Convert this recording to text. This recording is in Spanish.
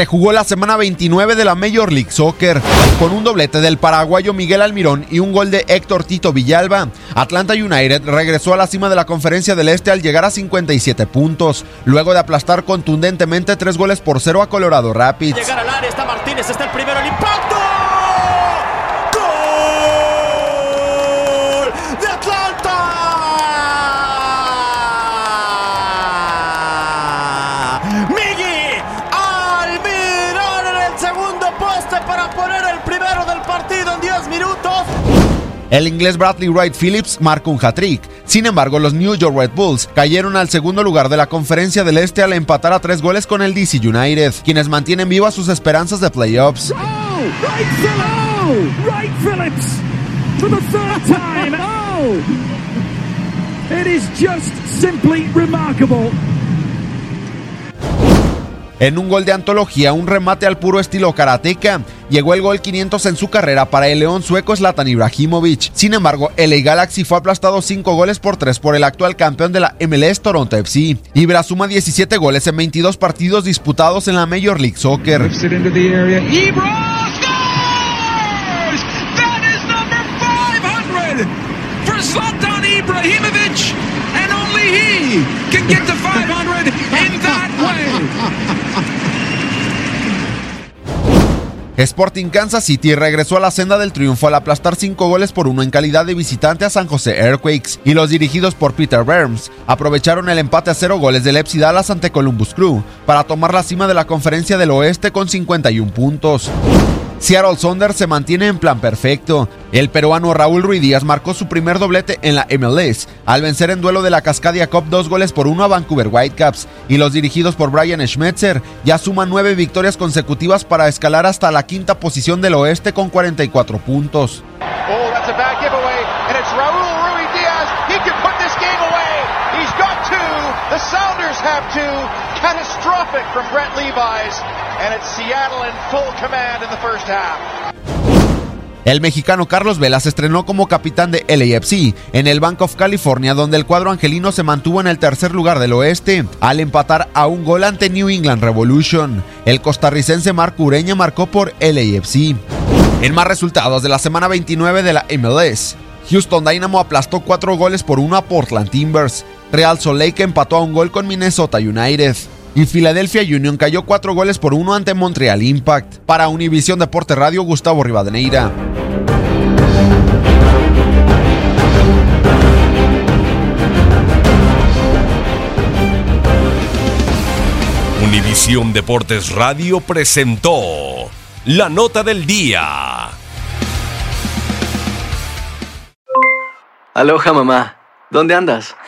Se jugó la semana 29 de la Major League Soccer con un doblete del paraguayo Miguel Almirón y un gol de Héctor Tito Villalba. Atlanta United regresó a la cima de la Conferencia del Este al llegar a 57 puntos, luego de aplastar contundentemente tres goles por cero a Colorado Rapids. Llegar al área está Martínez, está el primero, el impacto. El inglés Bradley Wright Phillips marcó un hat-trick. Sin embargo, los New York Red Bulls cayeron al segundo lugar de la Conferencia del Este al empatar a tres goles con el DC United, quienes mantienen vivas sus esperanzas de playoffs. Third time. Oh! It is just simply remarkable. En un gol de antología, un remate al puro estilo karateka, llegó el gol 500 en su carrera para el león sueco Zlatan Ibrahimovic. Sin embargo, el LA Galaxy fue aplastado 5 goles por 3 por el actual campeón de la MLS Toronto FC. Ibra suma 17 goles en 22 partidos disputados en la Major League Soccer. Lifts it into the area. Ibra scores! That is number 500 for Zlatan Ibrahimovic, and only he can get to 500 Sporting Kansas City regresó a la senda del triunfo al aplastar 5 goles por 1 en calidad de visitante a San José Earthquakes y los dirigidos por Peter Burns aprovecharon el empate a 0 goles del FC Dallas ante Columbus Crew para tomar la cima de la conferencia del oeste con 51 puntos. Seattle Saunders se mantiene en plan perfecto. El peruano Raúl Ruiz Díaz marcó su primer doblete en la MLS al vencer en duelo de la Cascadia Cup dos goles por uno a Vancouver Whitecaps y los dirigidos por Brian Schmetzer ya suman nueve victorias consecutivas para escalar hasta la quinta posición del oeste con 44 puntos. Oh, that's The Sounders have two. Catastrophic from Brett Levi's, and it's Seattle in full command in the first half. El mexicano Carlos Vela se estrenó como capitán de LAFC en el Bank of California, donde el cuadro angelino se mantuvo en el tercer lugar del oeste, al empatar a un gol ante New England Revolution. El costarricense Marco Ureña marcó por LAFC. En más resultados de la semana 29 de la MLS. Houston Dynamo aplastó 4 goles por 1 a Portland Timbers. Real Salt Lake empató a un gol con Minnesota United. Y Philadelphia Union cayó 4 goles por 1 ante Montreal Impact. Para Univisión Deporte Radio, Gustavo Rivadeneira. Univisión Deportes Radio presentó la nota del día. Aloha mamá, ¿dónde andas?